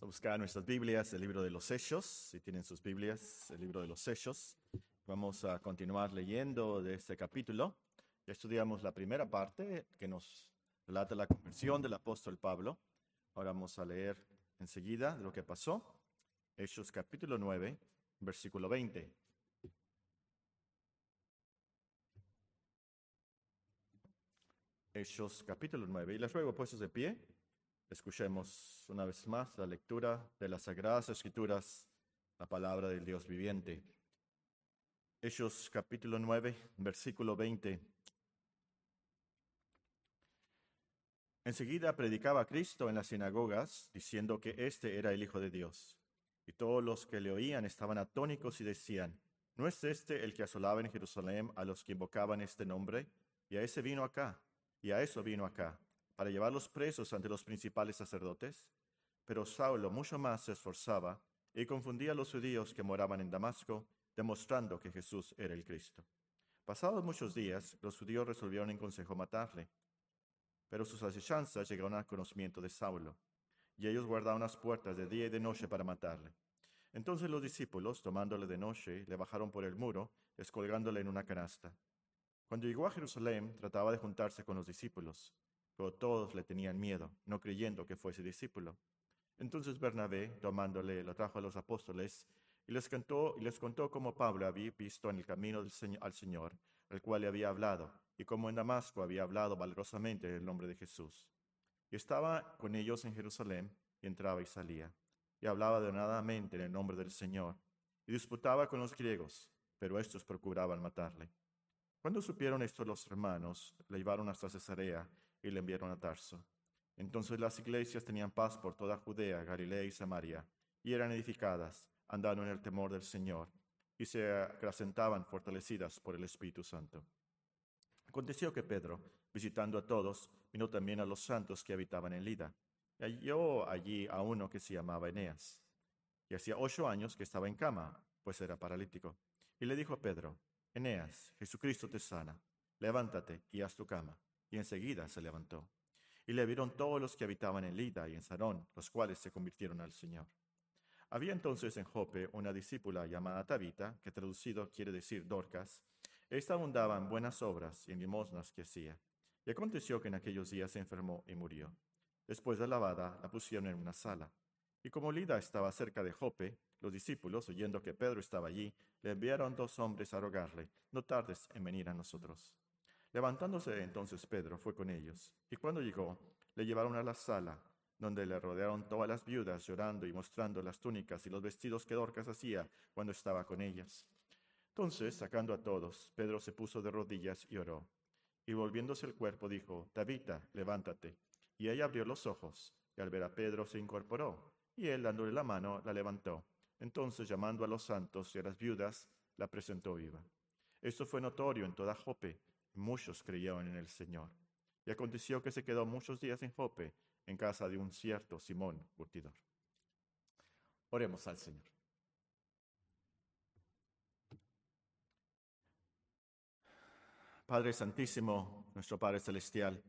Vamos a buscar nuestras Biblias, el libro de los Hechos, si tienen sus Biblias, el libro de los Hechos. Vamos a continuar leyendo de este capítulo. Ya estudiamos la primera parte que nos relata la conversión del apóstol Pablo. Ahora vamos a leer enseguida lo que pasó. Hechos capítulo 9, versículo 20. Hechos capítulo 9. Y les ruego puestos de pie, escuchemos una vez más la lectura de las Sagradas Escrituras, la palabra del Dios viviente. Hechos capítulo 9, versículo 20. Enseguida predicaba Cristo en las sinagogas, diciendo que éste era el Hijo de Dios. Y todos los que le oían estaban atónicos y decían, ¿no es este el que asolaba en Jerusalén a los que invocaban este nombre? Y a ese vino acá y a eso vino acá, para llevarlos presos ante los principales sacerdotes. Pero Saulo mucho más se esforzaba y confundía a los judíos que moraban en Damasco, demostrando que Jesús era el Cristo. Pasados muchos días, los judíos resolvieron en consejo matarle. Pero sus asechanzas llegaron al conocimiento de Saulo, y ellos guardaron las puertas de día y de noche para matarle. Entonces los discípulos, tomándole de noche, le bajaron por el muro, descolgándole en una canasta. Cuando llegó a Jerusalén, trataba de juntarse con los discípulos, pero todos le tenían miedo, no creyendo que fuese discípulo. Entonces Bernabé, tomándole, lo trajo a los apóstoles y les, contó, y les contó cómo Pablo había visto en el camino al Señor, el cual le había hablado, y cómo en Damasco había hablado valerosamente en el nombre de Jesús. Y estaba con ellos en Jerusalén, y entraba y salía, y hablaba denodadamente en el nombre del Señor, y disputaba con los griegos, pero estos procuraban matarle. Cuando supieron esto los hermanos, le llevaron hasta Cesarea y le enviaron a Tarso. Entonces las iglesias tenían paz por toda Judea, Galilea y Samaria, y eran edificadas, andando en el temor del Señor, y se acrecentaban fortalecidas por el Espíritu Santo. Aconteció que Pedro, visitando a todos, vino también a los santos que habitaban en Lida, y halló allí a uno que se llamaba Eneas, y hacía ocho años que estaba en cama, pues era paralítico. Y le dijo a Pedro, Eneas, Jesucristo te sana, levántate y haz tu cama. Y enseguida se levantó. Y le vieron todos los que habitaban en Lida y en Sarón, los cuales se convirtieron al Señor. Había entonces en Jope una discípula llamada Tabita, que traducido quiere decir Dorcas. Esta abundaba en buenas obras y en limosnas que hacía. Y aconteció que en aquellos días se enfermó y murió. Después de lavada, la pusieron en una sala. Y como Lida estaba cerca de Jope, los discípulos, oyendo que Pedro estaba allí, le enviaron dos hombres a rogarle, no tardes en venir a nosotros. Levantándose entonces Pedro fue con ellos, y cuando llegó, le llevaron a la sala, donde le rodearon todas las viudas llorando y mostrando las túnicas y los vestidos que Dorcas hacía cuando estaba con ellas. Entonces, sacando a todos, Pedro se puso de rodillas y oró. Y volviéndose el cuerpo dijo, Tabita, levántate. Y ella abrió los ojos, y al ver a Pedro se incorporó, y él dándole la mano la levantó. Entonces, llamando a los santos y a las viudas, la presentó viva. Esto fue notorio en toda Jope. Muchos creyeron en el Señor. Y aconteció que se quedó muchos días en Jope, en casa de un cierto Simón curtidor. Oremos al Señor. Padre Santísimo, nuestro Padre Celestial,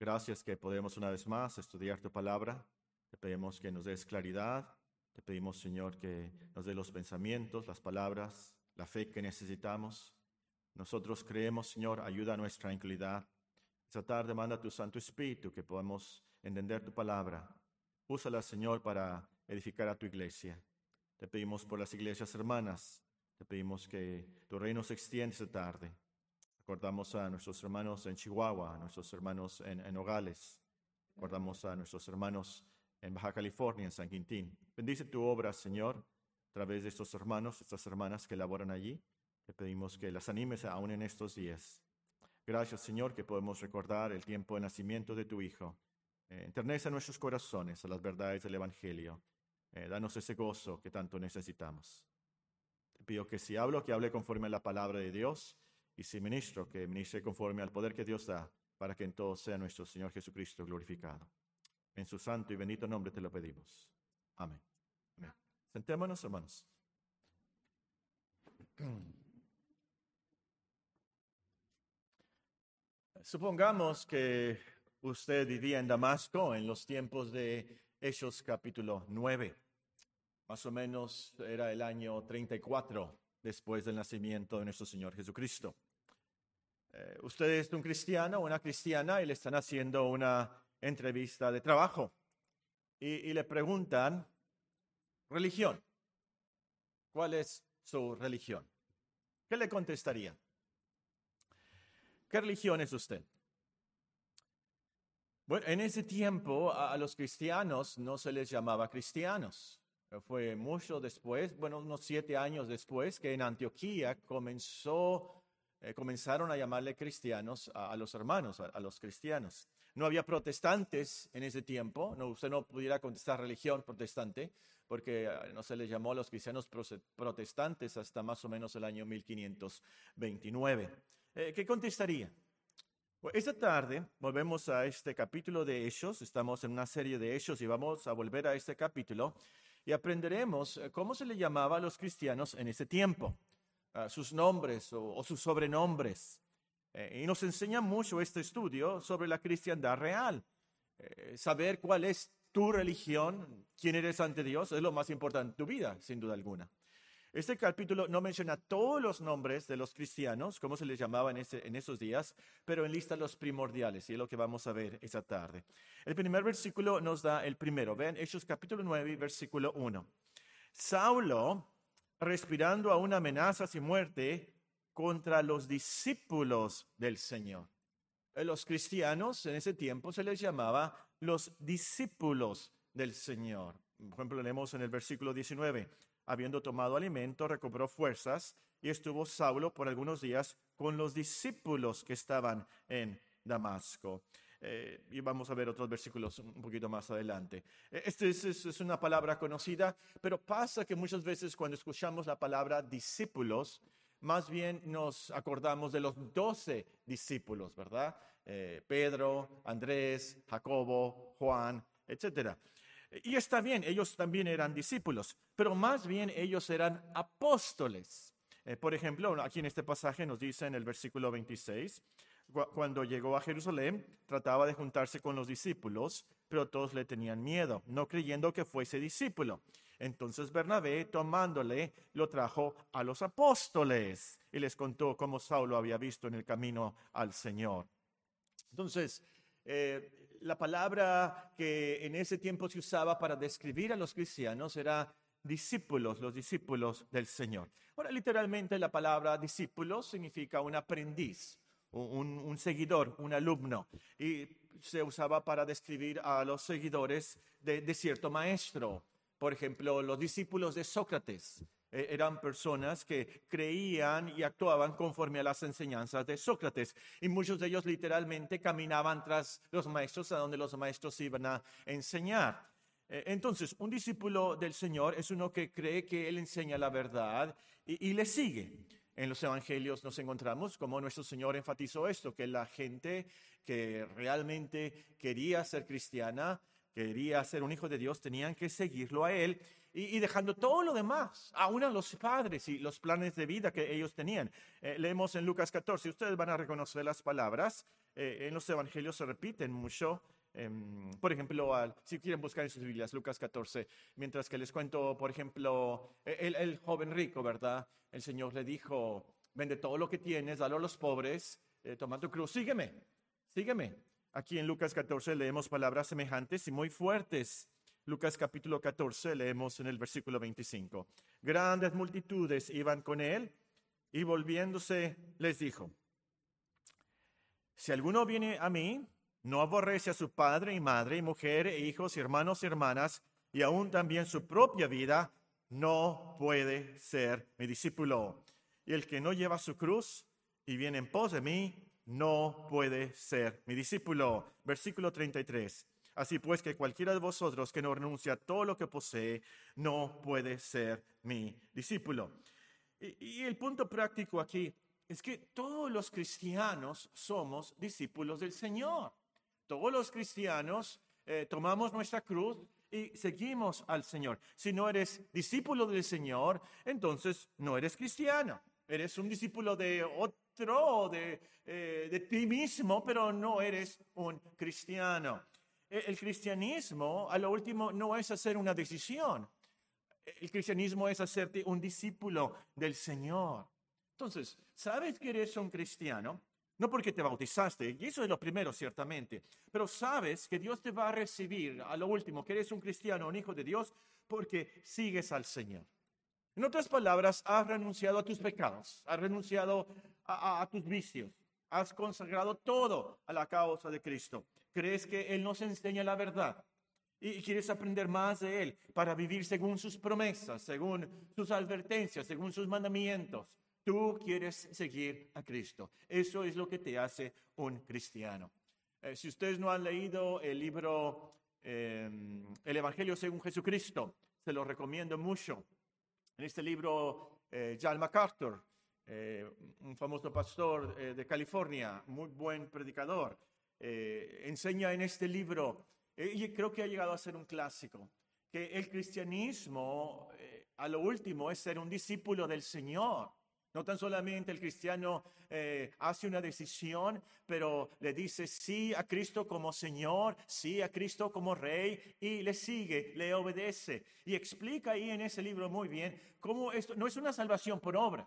gracias que podemos una vez más estudiar tu palabra. Te pedimos que nos des claridad, te pedimos, Señor, que nos dé los pensamientos, las palabras, la fe que necesitamos. Nosotros creemos, Señor, ayuda a nuestra incredulidad. Esta tarde manda tu Santo Espíritu que podamos entender tu palabra. Úsala, Señor, para edificar a tu iglesia. Te pedimos por las iglesias hermanas. Te pedimos que tu reino se extienda esta tarde. Recordamos a nuestros hermanos en Chihuahua, a nuestros hermanos en, en Nogales. Recordamos a nuestros hermanos en Baja California, en San Quintín. Bendice tu obra, Señor, a través de estos hermanos, estas hermanas que laboran allí. Te pedimos que las animes aún en estos días. Gracias, Señor, que podemos recordar el tiempo de nacimiento de tu Hijo. Eh, enternece nuestros corazones a las verdades del Evangelio. Eh, danos ese gozo que tanto necesitamos. Te pido que si hablo, que hable conforme a la palabra de Dios, y si ministro, que ministre conforme al poder que Dios da, para que en todo sea nuestro Señor Jesucristo glorificado. En su santo y bendito nombre te lo pedimos. Amén. Sentémonos, hermanos. Supongamos que usted vivía en Damasco en los tiempos de Hechos capítulo 9. Más o menos era el año 34 después del nacimiento de nuestro Señor Jesucristo. Eh, usted es un cristiano una cristiana y le están haciendo una entrevista de trabajo y, y le preguntan, religión, ¿cuál es su religión? ¿Qué le contestaría? ¿Qué religión es usted? Bueno, en ese tiempo a, los cristianos no se les llamaba cristianos. Fue mucho después, bueno, unos siete años después, que en Antioquía comenzó, eh, comenzaron a llamarle cristianos a, los hermanos, a, los cristianos. No había protestantes en ese tiempo, no, usted no pudiera contestar religión protestante, porque eh, no se les llamó a los cristianos protestantes hasta más o menos el año 1529. Eh, ¿Qué contestaría? esta tarde volvemos a este capítulo de Hechos, estamos en una serie de Hechos y vamos a volver a este capítulo y aprenderemos eh, cómo se le llamaba a los cristianos en ese tiempo, sus nombres o, sus sobrenombres. y nos enseña mucho este estudio sobre la cristiandad real. saber cuál es tu religión, quién eres ante Dios, es lo más importante en tu vida, sin duda alguna. Este capítulo no menciona todos los nombres de los cristianos, como se les llamaba en, en esos días, pero enlista los primordiales, y es lo que vamos a ver esta tarde. El primer versículo nos da el primero. Vean Hechos capítulo 9, versículo 1. Saulo, respirando aún amenazas y muerte contra los discípulos del Señor. Los cristianos en ese tiempo se les llamaba los discípulos del Señor. Por ejemplo, leemos en el versículo 19, habiendo tomado alimento, recobró fuerzas y estuvo Saulo por algunos días con los discípulos que estaban en Damasco. Eh, y vamos a ver otros versículos un poquito más adelante. Esta es, una palabra conocida, pero pasa que muchas veces cuando escuchamos la palabra discípulos, más bien nos acordamos de los doce discípulos, ¿verdad? Eh, Pedro, Andrés, Jacobo, Juan, etc. Y está bien, ellos también eran discípulos, pero más bien ellos eran apóstoles. Eh, por ejemplo, aquí en este pasaje nos dice en el versículo 26, cuando llegó a Jerusalén, trataba de juntarse con los discípulos, pero todos le tenían miedo, no creyendo que fuese discípulo. Entonces Bernabé, tomándole, lo trajo a los apóstoles y les contó cómo Saulo había visto en el camino al Señor. Entonces, eh, la palabra que en ese tiempo se usaba para describir a los cristianos era discípulos, los discípulos del Señor. Ahora, literalmente la palabra discípulo significa un aprendiz, un, seguidor, un alumno. Y se usaba para describir a los seguidores de cierto maestro. Por ejemplo, los discípulos de Sócrates eran personas que creían y actuaban conforme a las enseñanzas de Sócrates. Y muchos de ellos literalmente caminaban tras los maestros a donde los maestros iban a enseñar. Eh, entonces, un discípulo del Señor es uno que cree que Él enseña la verdad y le sigue. En los evangelios nos encontramos como nuestro Señor enfatizó esto, que la gente que realmente quería ser cristiana, quería ser un hijo de Dios, tenían que seguirlo a Él y, dejando todo lo demás, aún a los padres y los planes de vida que ellos tenían. Eh, leemos en Lucas 14, ustedes van a reconocer las palabras, eh, en los evangelios se repiten mucho. Em, por ejemplo, si quieren buscar en sus Biblias, Lucas 14, mientras que les cuento, por ejemplo, e, el, el joven rico, ¿verdad? El Señor le dijo, vende todo lo que tienes, dalo a los pobres, eh, toma tu cruz, sígueme, sígueme. Aquí en Lucas 14 leemos palabras semejantes y muy fuertes. Lucas capítulo 14 leemos en el versículo 25. Grandes multitudes iban con él y volviéndose les dijo, si alguno viene a mí, no aborrece a su padre y madre y mujer e hijos y hermanos y hermanas y aún también su propia vida, no puede ser mi discípulo. Y el que no lleva su cruz y viene en pos de mí, no puede ser mi discípulo. Versículo 33. Así pues que cualquiera de vosotros que no renuncia a todo lo que posee, no puede ser mi discípulo. Y, el punto práctico aquí es que todos los cristianos somos discípulos del Señor. Todos los cristianos eh, tomamos nuestra cruz y seguimos al Señor. Si no eres discípulo del Señor, entonces no eres cristiano. Eres un discípulo de de, eh, de ti mismo, pero no eres un cristiano. El cristianismo, a lo último, no es hacer una decisión. El cristianismo es hacerte un discípulo del Señor. Entonces, ¿sabes que eres un cristiano? No porque te bautizaste, y eso es lo primero, ciertamente, pero sabes que Dios te va a recibir a lo último, que eres un cristiano, un hijo de Dios, porque sigues al Señor. En otras palabras, has renunciado a tus pecados, has renunciado a, tus vicios, has consagrado todo a la causa de Cristo. Crees que Él nos enseña la verdad y quieres aprender más de Él para vivir según sus promesas, según sus advertencias, según sus mandamientos. Tú quieres seguir a Cristo. Eso es lo que te hace un cristiano. Eh, si ustedes no han leído el libro em, El Evangelio según Jesucristo, se lo recomiendo mucho. En este libro, eh, John MacArthur, eh, un famoso pastor de California, muy buen predicador, enseña en este libro, y creo que ha llegado a ser un clásico, que el cristianismo, a lo último, es ser un discípulo del Señor. No tan solamente el cristiano eh, hace una decisión, pero le dice sí a Cristo como Señor, sí a Cristo como Rey y le sigue, le obedece. Y explica ahí en ese libro muy bien cómo esto no es una salvación por obras.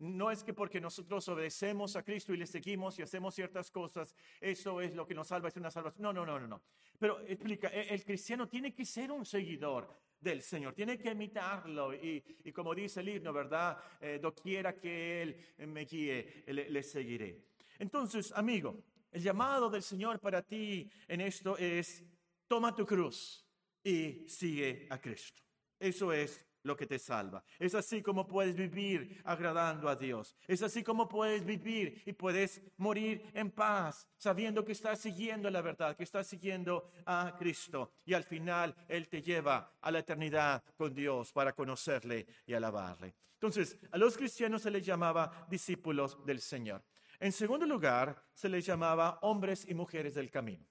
No es que porque nosotros obedecemos a Cristo y le seguimos y hacemos ciertas cosas, eso es lo que nos salva, es una salvación. No, no, no, no, no. Pero explica, e, el cristiano tiene que ser un seguidor del Señor. Tiene que imitarlo y, como dice el himno, ¿verdad? Eh, doquiera que Él me guíe, le, seguiré. Entonces, amigo, el llamado del Señor para ti en esto es, toma tu cruz y sigue a Cristo. Eso es lo que te salva. Es así como puedes vivir agradando a Dios. Es así como puedes vivir y puedes morir en paz, sabiendo que estás siguiendo la verdad, que estás siguiendo a Cristo. Y al final Él te lleva a la eternidad con Dios para conocerle y alabarle. Entonces, a los cristianos se les llamaba discípulos del Señor. En segundo lugar, se les llamaba hombres y mujeres del camino.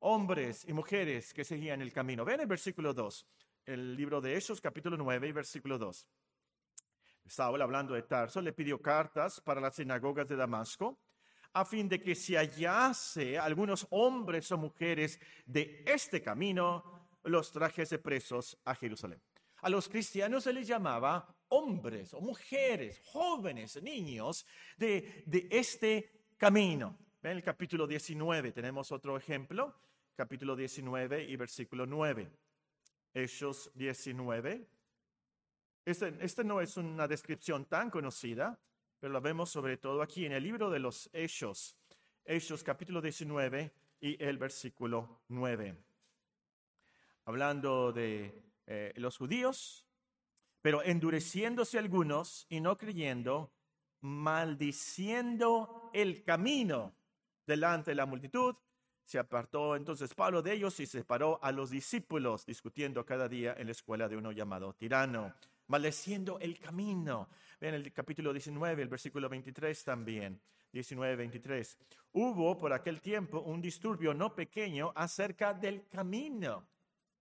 Hombres y mujeres que seguían el camino. Ven el versículo 2 el libro de Hechos, capítulo 9 y versículo 2. Saúl, hablando de Tarso, le pidió cartas para las sinagogas de Damasco, a fin de que se hallase algunos hombres o mujeres de este camino, los trajese presos a Jerusalén. A los cristianos se les llamaba hombres o mujeres, jóvenes, niños de, de este camino. En el capítulo 19 tenemos otro ejemplo, capítulo 19 y versículo 9. Hechos 19. Este, este, no es una descripción tan conocida, pero la vemos sobre todo aquí en el libro de los Hechos, Hechos capítulo 19 y el versículo 9. Hablando de eh, los judíos, pero endureciéndose algunos y no creyendo, maldiciendo el camino delante de la multitud, se apartó entonces Pablo de ellos y separó a los discípulos, discutiendo cada día en la escuela de uno llamado tirano, maldeciendo el camino. Ven el capítulo 19, el versículo 23 también. 19, 23. Hubo por aquel tiempo un disturbio no pequeño acerca del camino.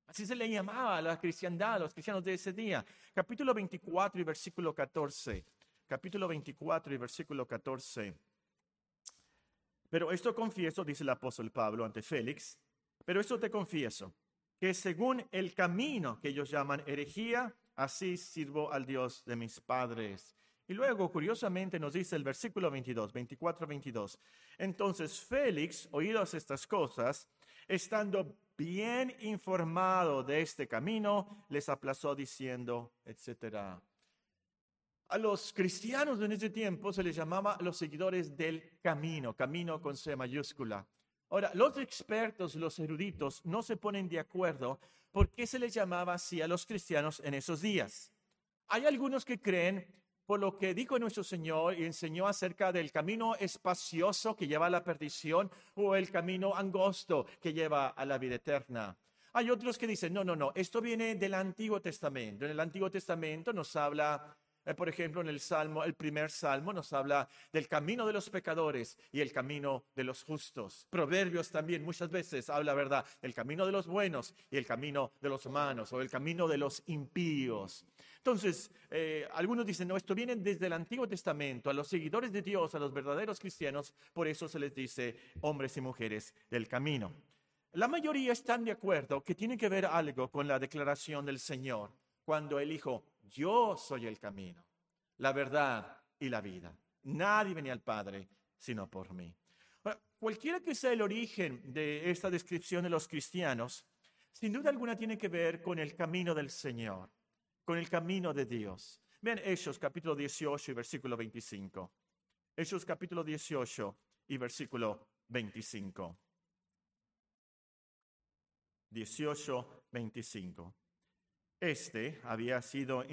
Así se le llamaba a la cristiandad, a los cristianos de ese día. Capítulo 24 y versículo 14. Capítulo 24 y versículo 14. Pero esto confieso, dice el apóstol Pablo ante Félix, pero esto te confieso, que según el camino que ellos llaman herejía, así sirvo al Dios de mis padres. Y luego, curiosamente, nos dice el versículo 22, 24, 22. Entonces Félix, oídos estas cosas, estando bien informado de este camino, les aplazó diciendo, etcétera. A los cristianos en ese tiempo se les llamaba los seguidores del camino, camino con C mayúscula. Ahora, los expertos, los eruditos, no se ponen de acuerdo por qué se les llamaba así a los cristianos en esos días. Hay algunos que creen por lo que dijo nuestro Señor y enseñó acerca del camino espacioso que lleva a la perdición o el camino angosto que lleva a la vida eterna. Hay otros que dicen, no, no, no, esto viene del Antiguo Testamento. En el Antiguo Testamento nos habla Eh, por ejemplo, en el Salmo, el primer Salmo nos habla del camino de los pecadores y el camino de los justos. Proverbios también muchas veces habla, ¿verdad?, el camino de los buenos y el camino de los malos o el camino de los impíos. Entonces, eh, algunos dicen, no, esto viene desde el Antiguo Testamento, a los seguidores de Dios, a los verdaderos cristianos, por eso se les dice hombres y mujeres del camino. La mayoría están de acuerdo que tiene que ver algo con la declaración del Señor, cuando Él dijo, yo soy el camino, la verdad y la vida. Nadie venía al Padre sino por mí. cualquiera que sea el origen de esta descripción de los cristianos, sin duda alguna tiene que ver con el camino del Señor, con el camino de Dios. Vean Hechos capítulo 18 y versículo 25. Hechos capítulo 18 y versículo 25. 18, 25. Este había sido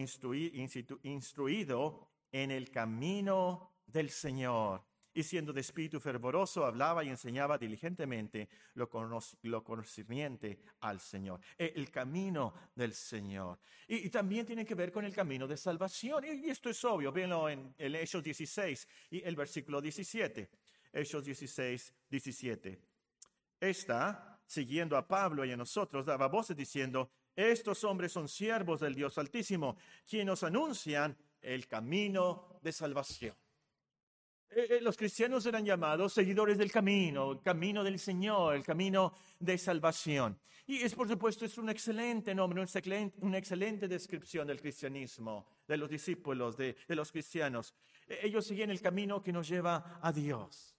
instruido en el camino del Señor y siendo de espíritu fervoroso, hablaba y enseñaba diligentemente lo, conocimiento al Señor, e, el camino del Señor. Y, también tiene que ver con el camino de salvación. Y, esto es obvio, véanlo en Hechos 16 y el versículo 17. Hechos 16, 17. Esta, siguiendo a Pablo y a nosotros, daba voces diciendo, estos hombres son siervos del Dios Altísimo, quienes nos anuncian el camino de salvación. Eh, eh, los cristianos eran llamados seguidores del camino, el camino del Señor, el camino de salvación. Y es, por supuesto, es un excelente nombre, una excelente, descripción del cristianismo, de los discípulos, de, los cristianos. E, ellos siguen el camino que nos lleva a Dios.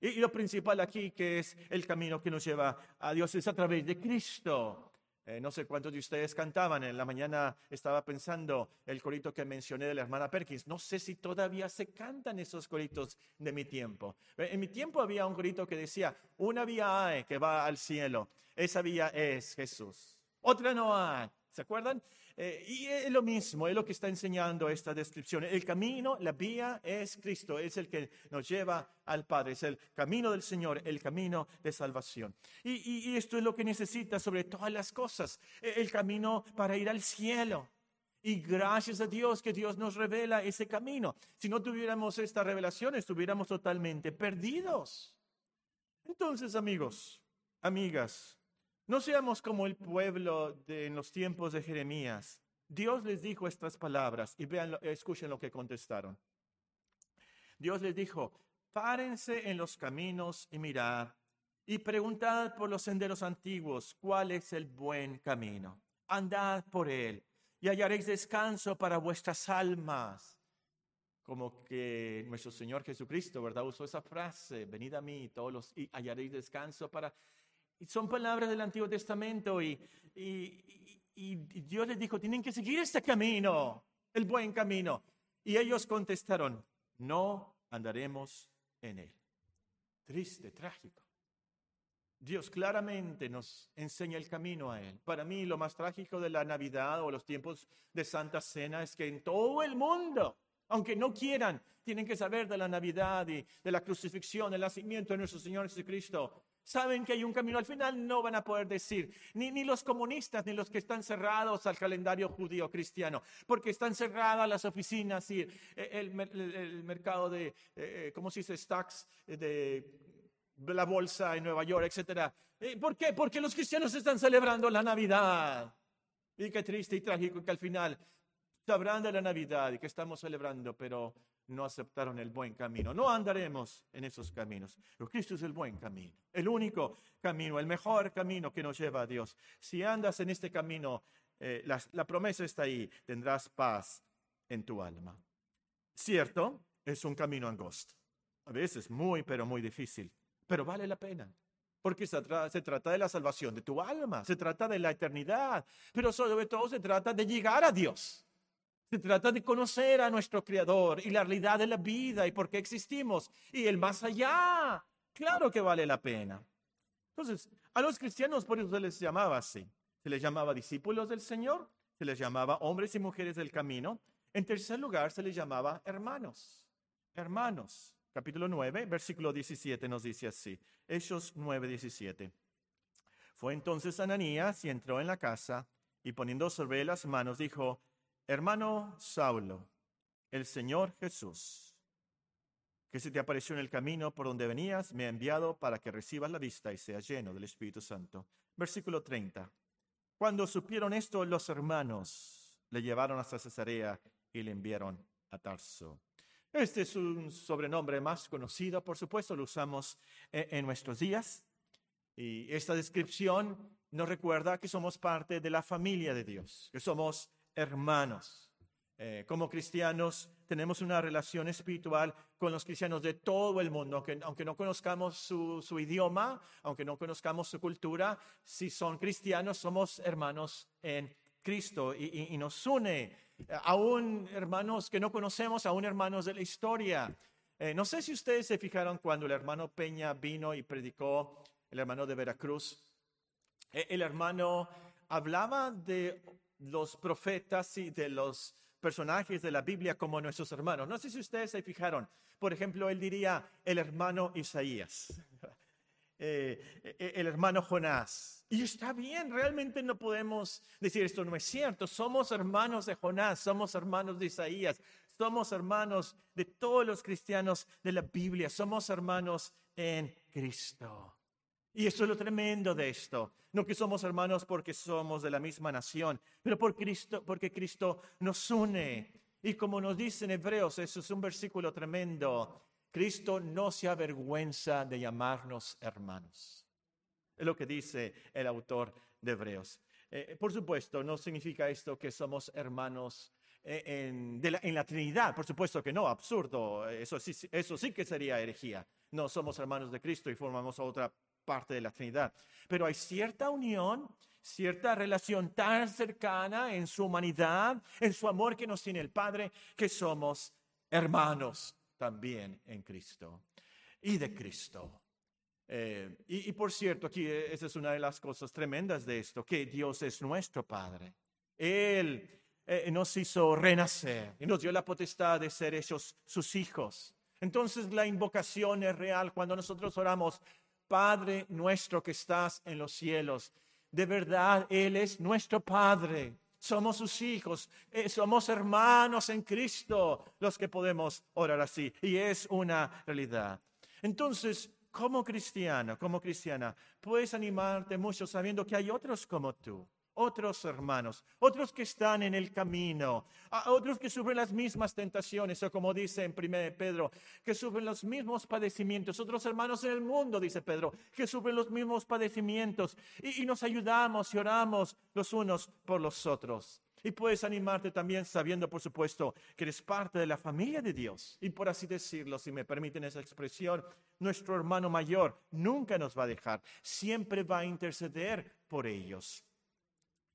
y lo principal aquí, que es el camino que nos lleva a Dios, es a través de Cristo. Eh, no sé cuántos de ustedes cantaban. En la mañana estaba pensando el corito que mencioné de la hermana Perkins. No sé si todavía se cantan esos coritos de mi tiempo. Eh, en mi tiempo había un corito que decía, una vía hay que va al cielo. Esa vía es Jesús. Otra no hay. ¿Se acuerdan? Eh, y es lo mismo, es lo que está enseñando esta descripción. El camino, la vía es Cristo, es el que nos lleva al Padre, es el camino del Señor, el camino de salvación. Y, esto es lo que necesita sobre todas las cosas, e, el camino para ir al cielo. Y gracias a Dios que Dios nos revela ese camino. Si no tuviéramos esta revelación, estuviéramos totalmente perdidos. Entonces, amigos, amigas, no seamos como el pueblo de, en los tiempos de Jeremías. Dios les dijo estas palabras y vean, escuchen lo que contestaron. Dios les dijo, párense en los caminos y mirad y preguntad por los senderos antiguos cuál es el buen camino. Andad por él y hallaréis descanso para vuestras almas. Como que nuestro Señor Jesucristo, ¿verdad? Usó esa frase, venid a mí todos los, y hallaréis descanso para son palabras del Antiguo Testamento y, y, Dios les dijo, tienen que seguir este camino, el buen camino. Y ellos contestaron, no andaremos en él. Triste, trágico. Dios claramente nos enseña el camino a Él. Para mí lo más trágico de la Navidad o los tiempos de Santa Cena es que en todo el mundo, aunque no quieran, tienen que saber de la Navidad y de la crucifixión, el nacimiento de nuestro Señor Jesucristo saben que hay un camino. Al final no van a poder decir, ni, ni los comunistas, ni los que están cerrados al calendario judío cristiano, porque están cerradas las oficinas y el, mercado de, eh, eh, ¿cómo se dice? Stocks de la bolsa en Nueva York, etc. Eh, ¿Por qué? Porque los cristianos están celebrando la Navidad. Y qué triste y trágico que al final sabrán de la Navidad y que estamos celebrando, pero no aceptaron el buen camino. No andaremos en esos caminos. Pero Cristo es el buen camino, el único camino, el mejor camino que nos lleva a Dios. Si andas en este camino, eh, la, promesa está ahí, tendrás paz en tu alma. Cierto, es un camino angosto. A veces muy, pero muy difícil, pero vale la pena. Porque se, se, trata de la salvación de tu alma, se trata de la eternidad, pero sobre todo se trata de llegar a Dios. Se trata de conocer a nuestro Creador y la realidad de la vida y por qué existimos y el más allá. Claro que vale la pena. Entonces, a los cristianos por eso se les llamaba así. Se les llamaba discípulos del Señor, se les llamaba hombres y mujeres del camino. En tercer lugar, se les llamaba hermanos. Hermanos. Capítulo 9, versículo 17 nos dice así. Hechos 9, 17. Fue entonces Ananías y entró en la casa y poniendo sobre las manos dijo, hermano Saulo, el Señor Jesús, que se te apareció en el camino por donde venías, me ha enviado para que recibas la vista y seas lleno del Espíritu Santo. Versículo 30. Cuando supieron esto, los hermanos le llevaron hasta Cesarea y le enviaron a Tarso. Este es un sobrenombre más conocido, por supuesto, lo usamos en, en nuestros días. Y esta descripción nos recuerda que somos parte de la familia de Dios, que somos hermanos. Eh, como cristianos tenemos una relación espiritual con los cristianos de todo el mundo, aunque, aunque no conozcamos su, idioma, aunque no conozcamos su cultura, si son cristianos somos hermanos en Cristo y, nos une, eh, aún hermanos que no conocemos, aún hermanos de la historia. Eh, no sé si ustedes se fijaron cuando el hermano Peña vino y predicó, el hermano de Veracruz, el hermano hablaba de los profetas y de los personajes de la Biblia como nuestros hermanos. No sé si ustedes se fijaron. Por ejemplo, él diría el hermano Isaías, eh, eh, el hermano Jonás. Y está bien, realmente no podemos decir esto no es cierto. Somos hermanos de Jonás, somos hermanos de Isaías, somos hermanos de todos los cristianos de la Biblia, somos hermanos en Cristo. Y eso es lo tremendo de esto. No que somos hermanos porque somos de la misma nación, pero por Cristo, porque Cristo nos une. Y como nos dice en Hebreos, eso es un versículo tremendo. Cristo no se avergüenza de llamarnos hermanos. Es lo que dice el autor de Hebreos. Eh, por supuesto, no significa esto que somos hermanos eh, en, la, en, la, Trinidad. Por supuesto que no, absurdo. Eso sí, eso sí que sería herejía. No somos hermanos de Cristo y formamos otra parte de la Trinidad. Pero hay cierta unión, cierta relación tan cercana en su humanidad, en su amor que nos tiene el Padre, que somos hermanos también en Cristo y de Cristo. Eh, y, por cierto, aquí eh, esa es una de las cosas tremendas de esto, que Dios es nuestro Padre. Él eh, nos hizo renacer y nos dio la potestad de ser hechos sus hijos. Entonces la invocación es real cuando nosotros oramos, Padre nuestro que estás en los cielos. De verdad, Él es nuestro Padre. Somos sus hijos, eh, somos hermanos en Cristo los que podemos orar así. Y es una realidad. Entonces, como cristiano, como cristiana, puedes animarte mucho sabiendo que hay otros como tú otros hermanos, otros que están en el camino, otros que sufren las mismas tentaciones, o como dice en 1 Pedro, que sufren los mismos padecimientos, otros hermanos en el mundo, dice Pedro, que sufren los mismos padecimientos, y, y nos ayudamos y oramos los unos por los otros. Y puedes animarte también sabiendo, por supuesto, que eres parte de la familia de Dios. Y por así decirlo, si me permiten esa expresión, nuestro hermano mayor nunca nos va a dejar, siempre va a interceder por ellos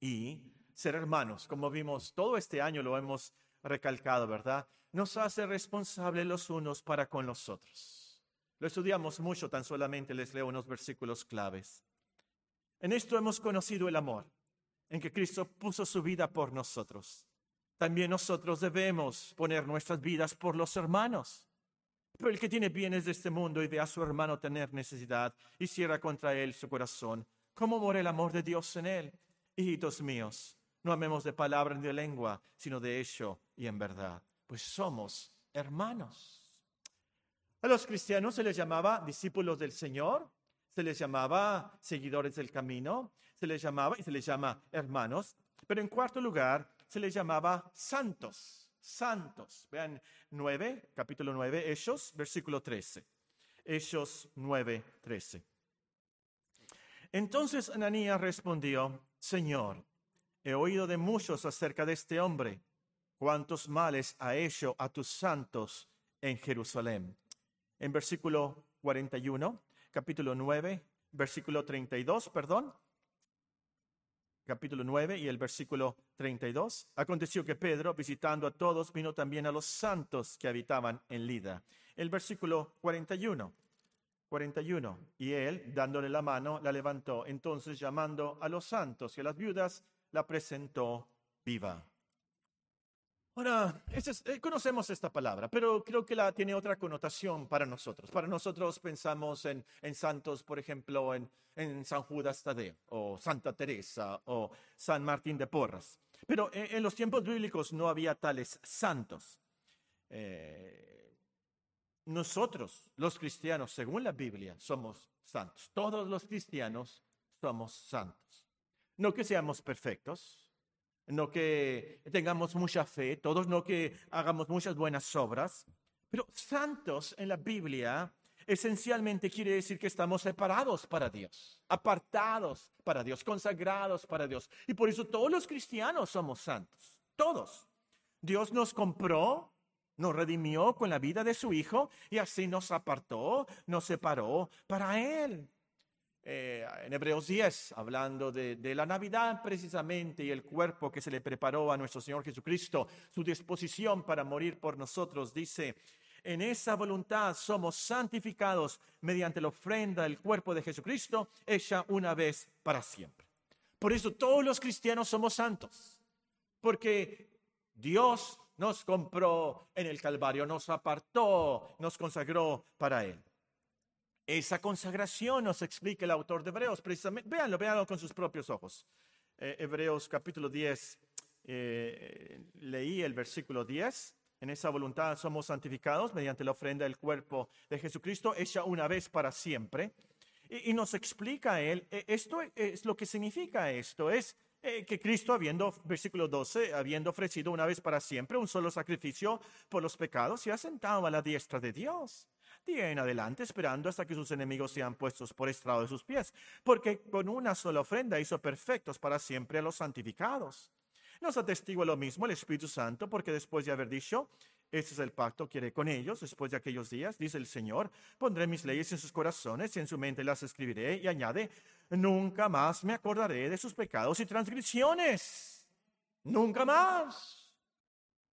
y ser hermanos, como vimos todo este año lo hemos recalcado, ¿verdad? Nos hace responsables los unos para con los otros. Lo estudiamos mucho, tan solamente les leo unos versículos claves. En esto hemos conocido el amor, en que Cristo puso su vida por nosotros. También nosotros debemos poner nuestras vidas por los hermanos. Pero el que tiene bienes de este mundo y ve a su hermano tener necesidad y cierra contra él su corazón, ¿cómo mora el amor de Dios en él? Hijitos míos, no amemos de palabra ni de lengua, sino de hecho y en verdad, pues somos hermanos. A los cristianos se les llamaba discípulos del Señor, se les llamaba seguidores del camino, se les llamaba y se les llama hermanos, pero en cuarto lugar se les llamaba santos, santos. Vean 9, capítulo 9, Hechos, versículo 13. Hechos 9, 13. Entonces Ananías respondió, Señor, he oído de muchos acerca de este hombre, cuántos males ha hecho a tus santos en Jerusalén. En versículo 41, capítulo 9, versículo 32, perdón. Capítulo 9 y el versículo 32. Aconteció que Pedro, visitando a todos, vino también a los santos que habitaban en Lida. El versículo 41. 41. Y él, dándole la mano, la levantó. Entonces, llamando a los santos y a las viudas, la presentó viva. Ahora, eh, conocemos esta palabra, pero creo que la tiene otra connotación para nosotros. Para nosotros pensamos en, en santos, por ejemplo, en, en, San Judas Tadeo, o Santa Teresa, o San Martín de Porras. Pero en, en los tiempos bíblicos no había tales santos. eh, nosotros, los cristianos, según la Biblia, somos santos. Todos los cristianos somos santos. No que seamos perfectos, no que tengamos mucha fe, todos no que hagamos muchas buenas obras, pero santos en la Biblia esencialmente quiere decir que estamos separados para Dios, apartados para Dios, consagrados para Dios. Y por eso todos los cristianos somos santos, todos. Dios nos compró, nos redimió con la vida de su Hijo y así nos apartó, nos separó para Él. Eh, en Hebreos 10, hablando de, la Navidad precisamente y el cuerpo que se le preparó a nuestro Señor Jesucristo, su disposición para morir por nosotros, dice, en esa voluntad somos santificados mediante la ofrenda del cuerpo de Jesucristo, hecha una vez para siempre. Por eso todos los cristianos somos santos, porque Dios nos compró en el Calvario, nos apartó, nos consagró para Él. Esa consagración nos explica el autor de Hebreos, precisamente, véanlo, véanlo con sus propios ojos. Eh, Hebreos capítulo 10, eh, leí el versículo 10. En esa voluntad somos santificados mediante la ofrenda del cuerpo de Jesucristo, hecha una vez para siempre. Y, y nos explica él, eh, esto es lo que significa esto, es que Cristo, habiendo, versículo 12, habiendo ofrecido una vez para siempre un solo sacrificio por los pecados, se ha sentado a la diestra de Dios día en adelante, esperando hasta que sus enemigos sean puestos por estrado de sus pies, porque con una sola ofrenda hizo perfectos para siempre a los santificados. Nos atestigua lo mismo el Espíritu Santo, porque después de haber dicho, este es el pacto que haré con ellos después de aquellos días, dice el Señor, pondré mis leyes en sus corazones y en su mente las escribiré, y añade, nunca más me acordaré de sus pecados y transgresiones. Nunca más.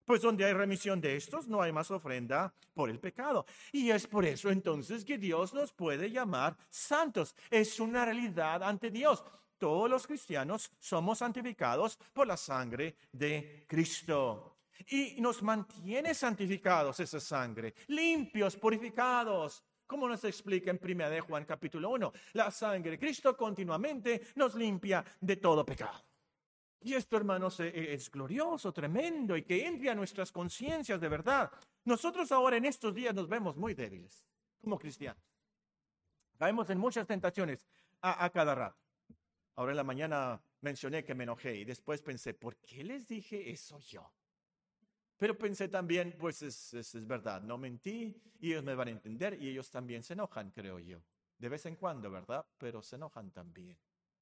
Pues donde hay remisión de estos, no hay más ofrenda por el pecado. Y es por eso entonces que Dios nos puede llamar santos. Es una realidad ante Dios. Todos los cristianos somos santificados por la sangre de Cristo. Y nos mantiene santificados esa sangre, limpios, purificados. Como nos explica en 1 de Juan capítulo 1, la sangre de Cristo continuamente nos limpia de todo pecado. Y esto, hermanos, e, e, es glorioso, tremendo y que envía nuestras conciencias de verdad. Nosotros ahora en estos días nos vemos muy débiles como cristianos. Caemos en muchas tentaciones a, cada rato. Ahora en la mañana mencioné que me enojé y después pensé, ¿por qué les dije eso yo? Pero pensé también, pues es, es, verdad, no mentí y ellos me van a entender y ellos también se enojan, creo yo. De vez en cuando, ¿verdad? Pero se enojan también.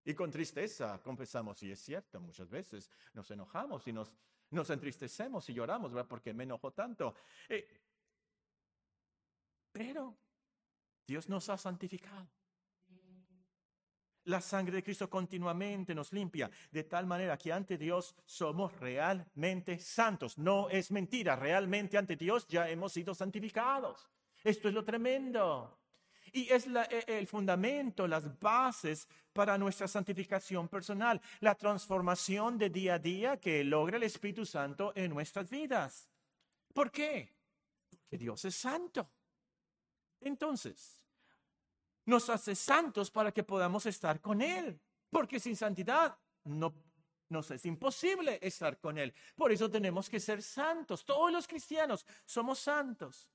Y con tristeza confesamos, y es cierto, muchas veces nos enojamos y nos, nos entristecemos y lloramos, ¿verdad? Porque me enojo tanto. Eh, pero Dios nos ha santificado. La sangre de Cristo continuamente nos limpia, de tal manera que ante Dios somos realmente santos. No es mentira, realmente ante Dios ya hemos sido santificados. Esto es lo tremendo. Y es e, el fundamento, las bases para nuestra santificación personal, la transformación de día a día que logra el Espíritu Santo en nuestras vidas. ¿Por qué? Porque Dios es santo. Entonces, nos hace santos para que podamos estar con Él. Porque sin santidad no nos es imposible estar con Él. Por eso tenemos que ser santos. Todos los cristianos somos santos.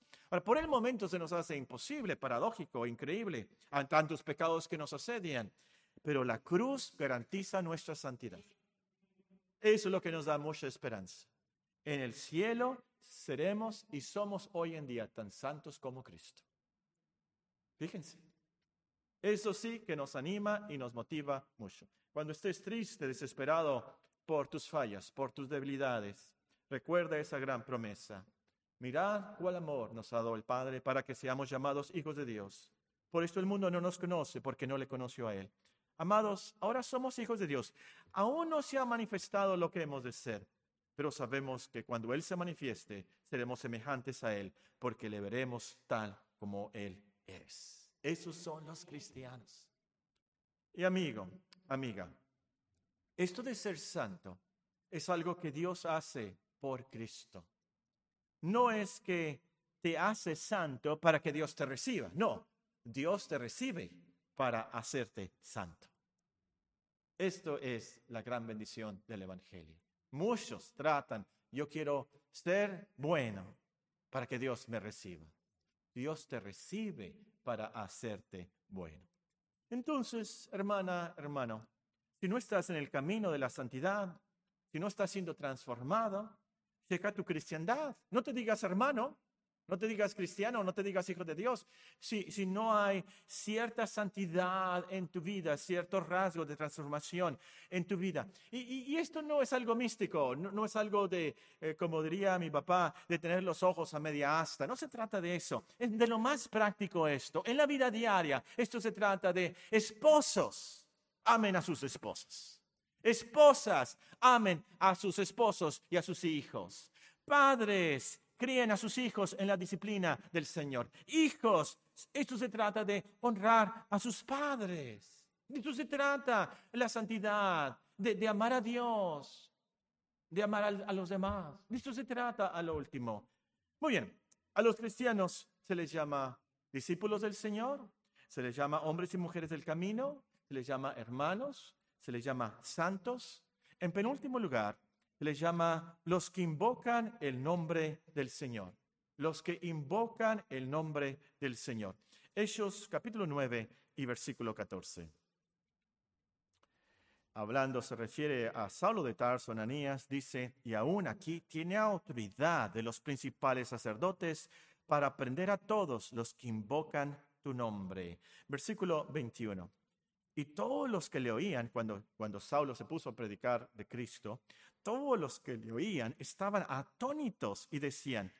Por el momento se nos hace imposible, paradójico, increíble, tantos pecados que nos asedian, pero la cruz garantiza nuestra santidad. Eso es lo que nos da mucha esperanza. En el cielo seremos y somos hoy en día tan santos como Cristo. Fíjense. Eso sí que nos anima y nos motiva mucho. Cuando estés triste, desesperado por tus fallas, por tus debilidades, recuerda esa gran promesa. Mirad cuál amor nos ha dado el Padre para que seamos llamados hijos de Dios. Por esto el mundo no nos conoce porque no le conoció a Él. Amados, ahora somos hijos de Dios. Aún no se ha manifestado lo que hemos de ser, pero sabemos que cuando Él se manifieste, seremos semejantes a Él, porque le veremos tal como Él es. Esos son los cristianos. Y amigo, amiga, esto de ser santo es algo que Dios hace por Cristo no es que te hace santo para que Dios te reciba. No, Dios te recibe para hacerte santo. Esto es la gran bendición del Evangelio. Muchos tratan, yo quiero ser bueno, para que Dios me reciba. Dios te recibe para hacerte bueno. Entonces, hermana, hermano, si no estás en el camino de la santidad, si no estás siendo transformado, checa tu cristiandad. No te digas hermano, no te digas cristiano, no te digas hijo de Dios. Si, si no hay cierta santidad en tu vida, cierto rasgo de transformación en tu vida. Y, esto no es algo místico, no, es algo de, eh, como diría mi papá, de tener los ojos a media asta. No se trata de eso. Es de lo más práctico esto. En la vida diaria, esto se trata de esposos. Amen a sus esposas. Esposas, amen a sus esposos y a sus hijos. Padres, críen a sus hijos en la disciplina del Señor. Hijos, esto se trata de honrar a sus padres. Esto se trata de la santidad, de, amar a Dios, de amar a, a los demás. De esto se trata a lo último. Muy bien, a los cristianos se les llama discípulos del Señor, se les llama hombres y mujeres del camino, se les llama hermanos, se les llama santos. En penúltimo lugar, le llama los que invocan el nombre del Señor. Los que invocan el nombre del Señor. Hechos capítulo 9 y versículo 14. Hablando se refiere a Saulo de Tarso, Ananías, dice, y aún aquí tiene autoridad de los principales sacerdotes para aprender a todos los que invocan tu nombre. Versículo 21. Y todos los que le oían cuando, cuando Saulo se puso a predicar de Cristo, todos los que le oían estaban atónitos y decían,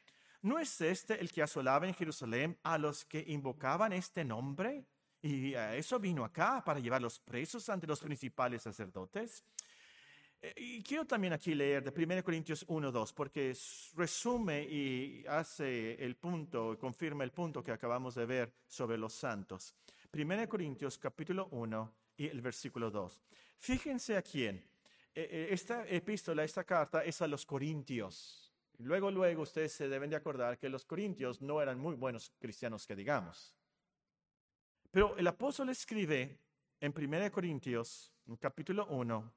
¿no es este el que asolaba en Jerusalén a los que invocaban este nombre? Y eso vino acá para llevar los presos ante los principales sacerdotes. Eh, y quiero también aquí leer de 1 Corintios 1, 2, porque resume y hace el punto, confirma el punto que acabamos de ver sobre los santos. 1 Corintios capítulo 1 y el versículo 2. Fíjense a quién. Eh, eh, esta epístola, esta carta es a los corintios. Luego, luego ustedes se deben de acordar que los corintios no eran muy buenos cristianos que digamos. Pero el apóstol escribe en 1 Corintios, en capítulo 1,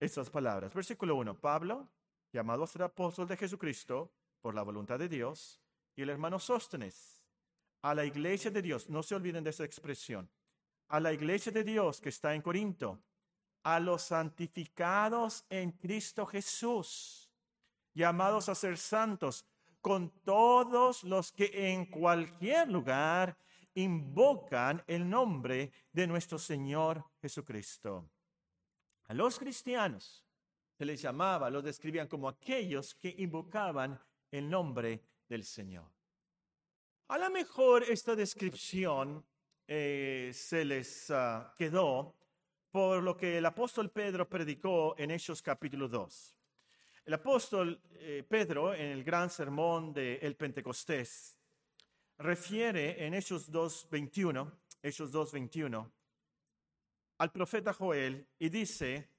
estas palabras. Versículo 1, Pablo, llamado a ser apóstol de Jesucristo por la voluntad de Dios, y el hermano Sóstenes, a la iglesia de Dios, no se olviden de esa expresión, a la iglesia de Dios que está en Corinto, a los santificados en Cristo Jesús, llamados a ser santos, con todos los que en cualquier lugar invocan el nombre de nuestro Señor Jesucristo. A los cristianos se les llamaba, los describían como aquellos que invocaban el nombre del Señor. A lo mejor esta descripción eh, se les ah, quedó por lo que el apóstol Pedro predicó en Hechos capítulo 2. El apóstol eh, Pedro, en el gran sermón de el Pentecostés, refiere en Hechos 2.21, Hechos 2.21, al profeta Joel y dice,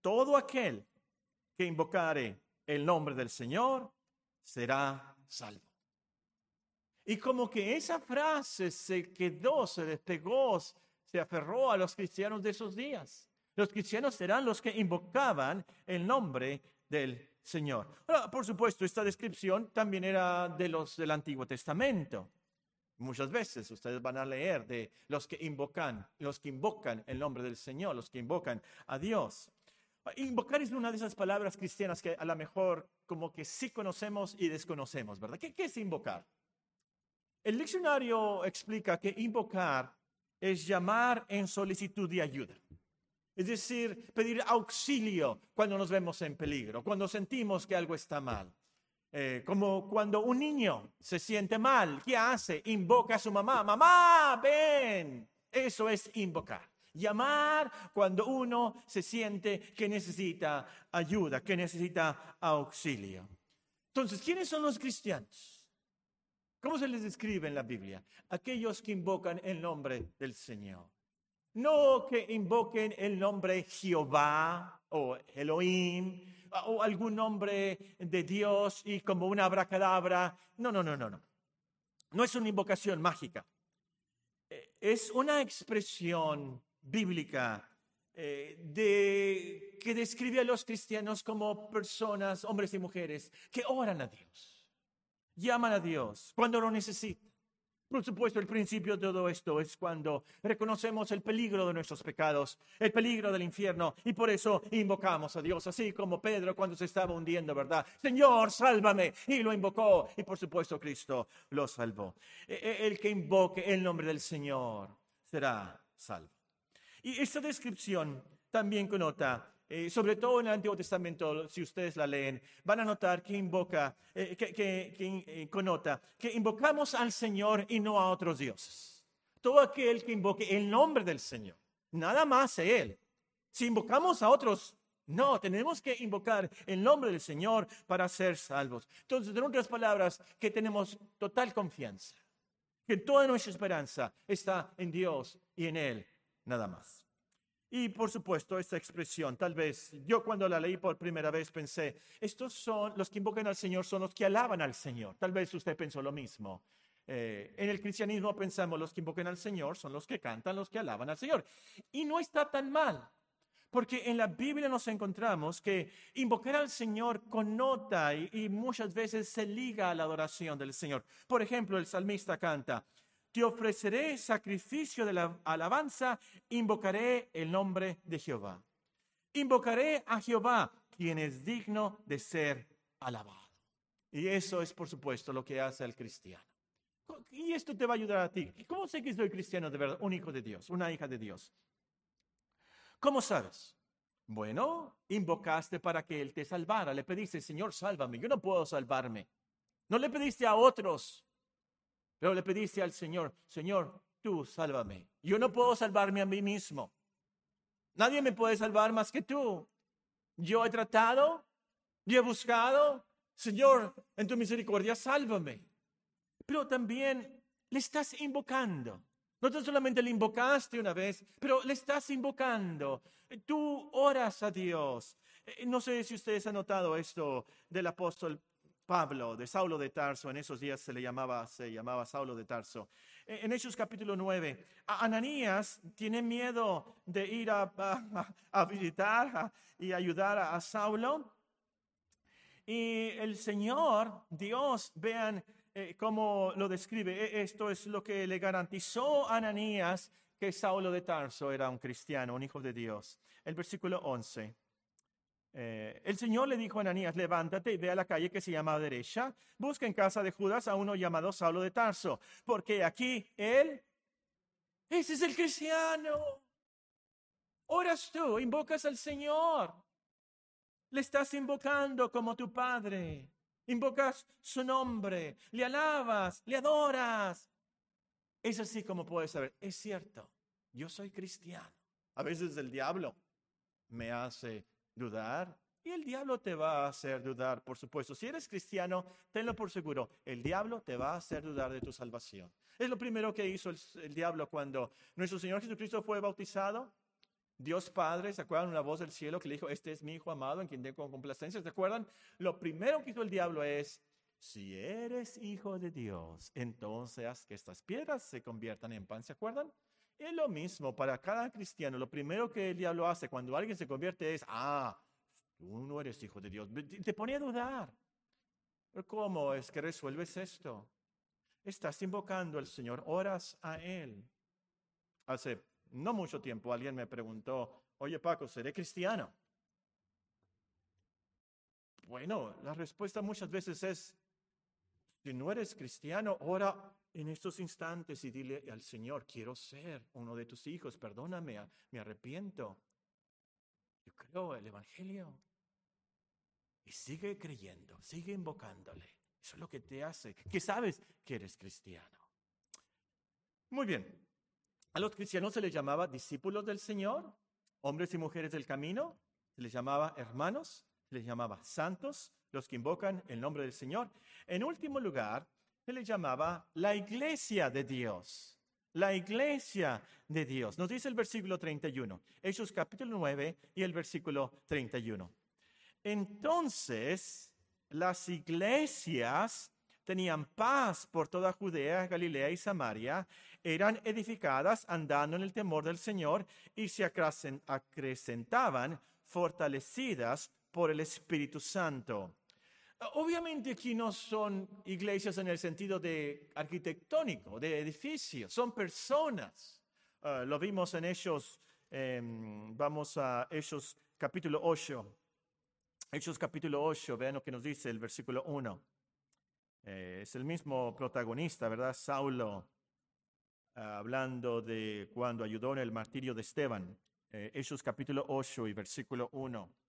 todo aquel que invocare el nombre del Señor será salvo. Y como que esa frase se quedó, se despegó, se aferró a los cristianos de esos días. Los cristianos serán los que invocaban el nombre del Señor. por supuesto, esta descripción también era de los del Antiguo Testamento. Muchas veces ustedes van a leer de los que invocan, los que invocan el nombre del Señor, los que invocan a Dios. Invocar es una de esas palabras cristianas que a lo mejor como que sí conocemos y desconocemos, ¿verdad? ¿Qué, qué es invocar? El diccionario explica que invocar es llamar en solicitud de ayuda. Es decir, pedir auxilio cuando nos vemos en peligro, cuando sentimos que algo está mal. Eh, como cuando un niño se siente mal, ¿qué hace? Invoca a su mamá, mamá, ven. Eso es invocar. Llamar cuando uno se siente que necesita ayuda, que necesita auxilio. Entonces, ¿quiénes son los cristianos? ¿Cómo se les describe en la Biblia? Aquellos que invocan el nombre del Señor. No que invoquen el nombre Jehová o Elohim o algún nombre de Dios y como una abracadabra. No, no, no, no, no. No es una invocación mágica. Eh, es una expresión bíblica eh, de, que describe a los cristianos como personas, hombres y mujeres, que oran a Dios llaman a Dios cuando lo necesitan. Por supuesto, el principio de todo esto es cuando reconocemos el peligro de nuestros pecados, el peligro del infierno, y por eso invocamos a Dios, así como Pedro cuando se estaba hundiendo, ¿verdad? Señor, sálvame, y lo invocó, y por supuesto Cristo lo salvó. E, e, el que invoque el nombre del Señor será salvo. Y esta descripción también conota eh, sobre todo en el Antiguo Testamento, si ustedes la leen, van a notar que invoca, eh, que, que, eh, conota que invocamos al Señor y no a otros dioses. Todo aquel que invoque el nombre del Señor, nada más a Él. Si invocamos a otros, no, tenemos que invocar el nombre del Señor para ser salvos. Entonces, en otras palabras, que tenemos total confianza, que toda nuestra esperanza está en Dios y en Él, nada más. Y por supuesto, esta expresión, tal vez yo cuando la leí por primera vez pensé, estos son los que invocan al Señor, son los que alaban al Señor. Tal vez usted pensó lo mismo. Eh, en el cristianismo pensamos los que invocan al Señor son los que cantan, los que alaban al Señor. Y no está tan mal, porque en la Biblia nos encontramos que invocar al Señor connota y muchas veces se liga a la adoración del Señor. Por ejemplo, el salmista canta, te ofreceré sacrificio de la alabanza, invocaré el nombre de Jehová. Invocaré a Jehová, quien es digno de ser alabado. Y eso es, por supuesto, lo que hace el cristiano. Y esto te va a ayudar a ti. ¿Cómo sé que soy cristiano de verdad? Un hijo de Dios, una hija de Dios. ¿Cómo sabes? Bueno, invocaste para que Él te salvara. Le pediste, Señor, sálvame. Yo no puedo salvarme. No le pediste a otros. Pero le pediste al Señor, Señor, tú sálvame. Yo no puedo salvarme a mí mismo. Nadie me puede salvar más que tú. Yo he tratado, yo he buscado, Señor, en tu misericordia, sálvame. Pero también le estás invocando. No tan solamente le invocaste una vez, pero le estás invocando. Tú oras a Dios. Eh, no sé si ustedes han notado esto del apóstol Pablo, de Saulo de Tarso, en esos días se le llamaba, se llamaba Saulo de Tarso. E, en Hechos capítulo 9, Ananías tiene miedo de ir a, visitar y ayudar a, Saulo. Y el Señor, Dios, vean eh, cómo lo describe. E, esto es lo que le garantizó a Ananías que Saulo de Tarso era un cristiano, un hijo de Dios. El versículo 11. Eh, el Señor le dijo a Ananías, levántate y ve a la calle que se llama derecha, busca en casa de Judas a uno llamado Saulo de Tarso, porque aquí él, ese es el cristiano. Oras tú, invocas al Señor, le estás invocando como tu Padre, invocas su nombre, le alabas, le adoras. Es así como puedes saber, es cierto, yo soy cristiano. A veces el diablo me hace dudar y el diablo te va a hacer dudar, por supuesto. Si eres cristiano, tenlo por seguro, el diablo te va a hacer dudar de tu salvación. Es lo primero que hizo el, diablo cuando nuestro Señor Jesucristo fue bautizado. Dios Padre, ¿se acuerdan una voz del cielo que le dijo, este es mi Hijo amado en quien tengo complacencia? ¿Se acuerdan? Lo primero que hizo el diablo es, si eres hijo de Dios, entonces haz que estas piedras se conviertan en pan. ¿Se acuerdan? Es lo mismo para cada cristiano. Lo primero que el diablo hace cuando alguien se convierte es, ah, tú no eres hijo de Dios. Te pone a dudar. ¿Cómo es que resuelves esto? Estás invocando al Señor, oras a Él. Hace no mucho tiempo alguien me preguntó, oye Paco, ¿seré cristiano? Bueno, la respuesta muchas veces es, si no eres cristiano, ora en estos instantes y dile al Señor, quiero ser uno de tus hijos, perdóname, me arrepiento. Yo creo el Evangelio. Y sigue creyendo, sigue invocándole. Eso es lo que te hace, que sabes que eres cristiano. Muy bien. A los cristianos se les llamaba discípulos del Señor, hombres y mujeres del camino, se les llamaba hermanos, se les llamaba santos, los que invocan el nombre del Señor. En último lugar, se le llamaba la iglesia de Dios. La iglesia de Dios. Nos dice el versículo 31, Hechos capítulo 9 y el versículo 31. Entonces, las iglesias tenían paz por toda Judea, Galilea y Samaria, eran edificadas andando en el temor del Señor y se acrecentaban fortalecidas por el Espíritu Santo Obviamente aquí no son iglesias en el sentido de arquitectónico, de edificios, son personas. Ah, lo vimos en Hechos, em, vamos a Hechos capítulo 8. Hechos capítulo 8, vean lo que nos dice el versículo 1. Eh, es el mismo protagonista, ¿verdad? Saulo, ah, hablando de cuando ayudó en el martirio de Esteban. Eh, Hechos capítulo 8 y versículo 1.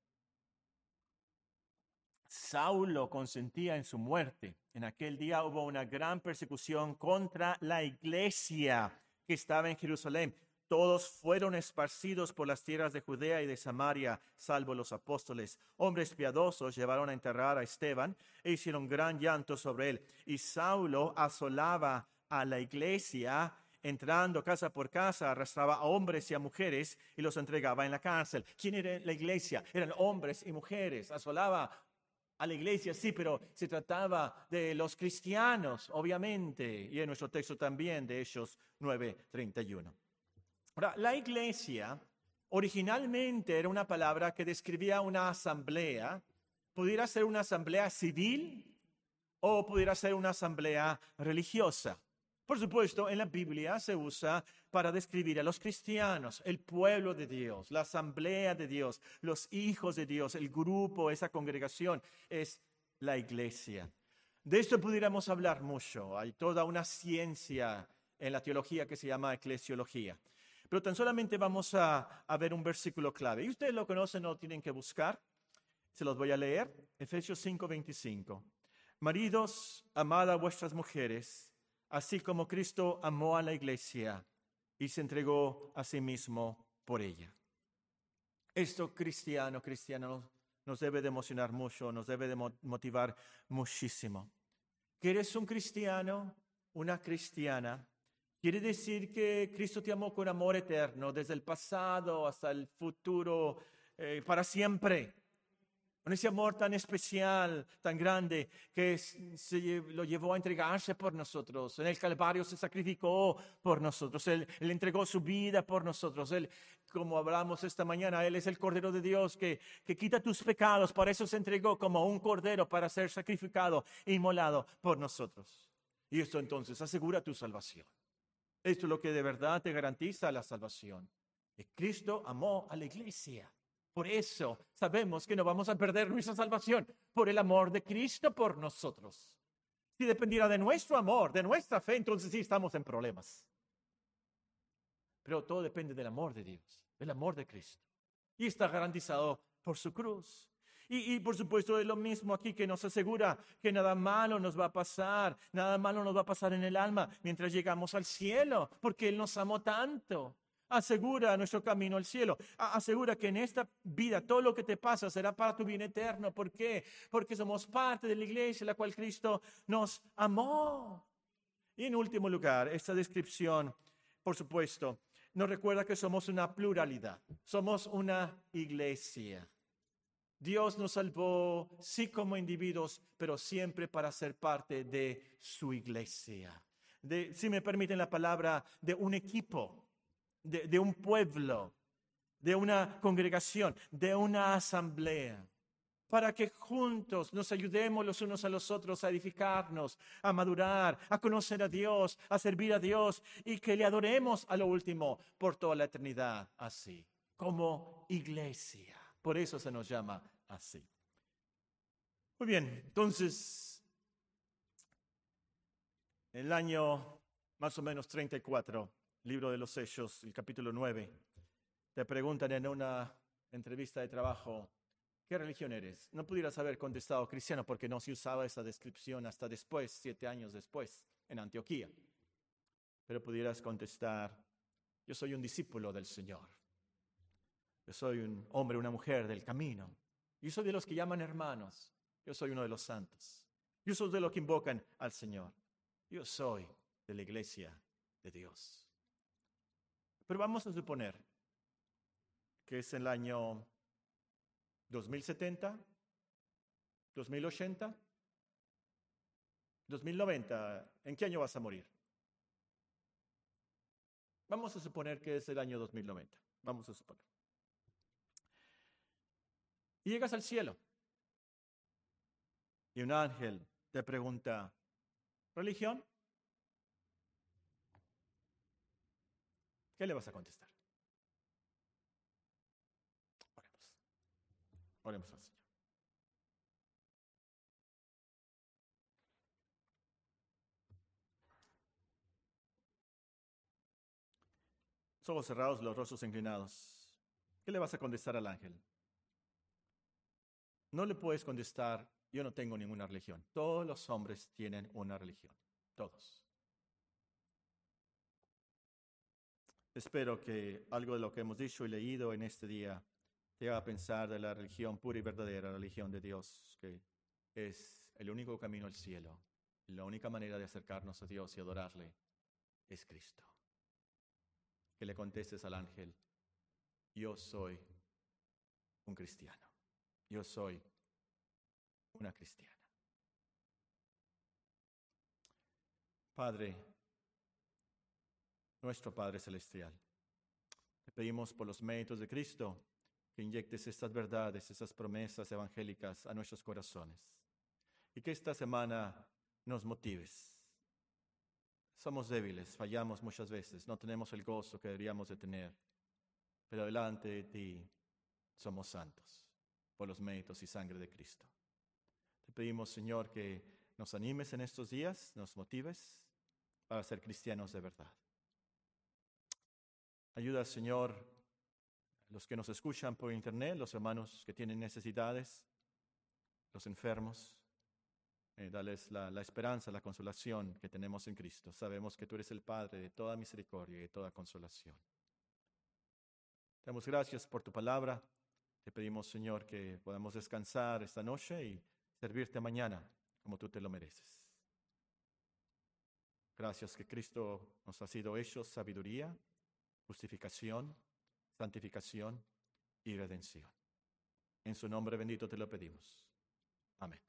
Saulo consentía en su muerte. En aquel día hubo una gran persecución contra la iglesia que estaba en Jerusalén. Todos fueron esparcidos por las tierras de Judea y de Samaria, salvo los apóstoles. Hombres piadosos llevaron a enterrar a Esteban e hicieron gran llanto sobre él. Y Saulo asolaba a la iglesia, entrando casa por casa, arrastraba a hombres y a mujeres y los entregaba en la cárcel. ¿Quién era la iglesia? Eran hombres y mujeres. Asolaba a la iglesia, sí, pero se trataba de los cristianos, obviamente, y en nuestro texto también de Hechos 9:31. Ahora, la iglesia originalmente era una palabra que describía una asamblea, pudiera ser una asamblea civil o pudiera ser una asamblea religiosa. Por supuesto, en la Biblia se usa para describir a los cristianos, el pueblo de Dios, la asamblea de Dios, los hijos de Dios, el grupo, esa congregación, es la iglesia. De esto pudiéramos hablar mucho. Hay toda una ciencia en la teología que se llama eclesiología. Pero tan solamente vamos a, a ver un versículo clave. Y ustedes lo conocen, no tienen que buscar. Se los voy a leer. Efesios 5:25. Maridos, amad a vuestras mujeres así como Cristo amó a la iglesia y se entregó a sí mismo por ella. Esto cristiano, cristiano, nos debe de emocionar mucho, nos debe de motivar muchísimo. Que eres un cristiano, una cristiana, quiere decir que Cristo te amó con amor eterno, desde el pasado hasta el futuro, eh, para siempre con ese amor tan especial, tan grande, que se lo llevó a entregarse por nosotros. En el Calvario se sacrificó por nosotros. Él, entregó su vida por nosotros. Él, como hablamos esta mañana, Él es el Cordero de Dios que, que quita tus pecados. Por eso se entregó como un Cordero para ser sacrificado inmolado por nosotros. Y esto entonces asegura tu salvación. Esto es lo que de verdad te garantiza la salvación. Que Cristo amó a la iglesia por eso sabemos que no vamos a perder nuestra salvación por el amor de Cristo por nosotros. Si dependiera de nuestro amor, de nuestra fe, entonces sí estamos en problemas. Pero todo depende del amor de Dios, del amor de Cristo. Y está garantizado por su cruz. Y, y, por supuesto es lo mismo aquí que nos asegura que nada malo nos va a pasar, nada malo nos va a pasar en el alma mientras llegamos al cielo, porque Él nos amó tanto. Asegura nuestro camino al cielo. Asegura que en esta vida todo lo que te pasa será para tu bien eterno. ¿Por qué? Porque somos parte de la iglesia, la cual Cristo nos amó. Y en último lugar, esta descripción, por supuesto, nos recuerda que somos una pluralidad. Somos una iglesia. Dios nos salvó, sí como individuos, pero siempre para ser parte de su iglesia. Si me permiten la palabra, de un equipo de, un pueblo, de una congregación, de una asamblea para que juntos nos ayudemos los unos a los otros a edificarnos, a madurar, a conocer a Dios, a servir a Dios y que le adoremos a lo último por toda la eternidad así, como iglesia. Por eso se nos llama así. Muy bien, entonces, el año más o menos 34 libro de los Hechos, el capítulo 9, te preguntan en una entrevista de trabajo, ¿qué religión eres? No pudieras haber contestado cristiano porque no se usaba esa descripción hasta después, siete años después, en Antioquía. Pero pudieras contestar, yo soy un discípulo del Señor. Yo soy un hombre, una mujer del camino. Yo soy de los que llaman hermanos. Yo soy uno de los santos. Yo soy de los que invocan al Señor. Yo soy de la iglesia de Dios. Pero vamos a suponer que es el año 2070, 2080, 2090. ¿En qué año vas a morir? Vamos a suponer que es el año 2090. Vamos a suponer. Y llegas al cielo. y un ángel te pregunta, ¿religión? ¿Qué le vas a contestar? Oremos. Oremos al Señor. ojos cerrados, los rostros inclinados. ¿Qué le vas a contestar al ángel? No le puedes contestar, yo no tengo ninguna religión. Todos los hombres tienen una religión. Todos. Espero que algo de lo que hemos dicho y leído en este día te haga pensar de la religión pura y verdadera, la religión de Dios, que es el único camino al cielo. La única manera de acercarnos a Dios y adorarle es Cristo que le contestes al ángel, yo soy un cristiano, yo soy una cristiana. Padre, nuestro Padre Celestial, te pedimos por los méritos de Cristo que inyectes estas verdades, estas promesas evangélicas a nuestros corazones y que esta semana nos motives somos débiles, fallamos muchas veces, no tenemos el gozo que deberíamos de tener, pero delante de ti somos santos por los méritos y sangre de Cristo. Te pedimos, Señor, que nos animes en estos días, nos motives para ser cristianos de verdad. Ayuda, Señor, los que nos escuchan por internet, los hermanos que tienen necesidades, los enfermos, eh, dales la, la, esperanza, la consolación que tenemos en Cristo. Sabemos que tú eres el Padre de toda misericordia y de toda consolación. Te damos gracias por tu palabra. Te pedimos, Señor, que podamos descansar esta noche y servirte mañana como tú te lo mereces. Gracias que Cristo nos ha sido hecho sabiduría, justificación, santificación y redención. En su nombre bendito te lo pedimos. Amén.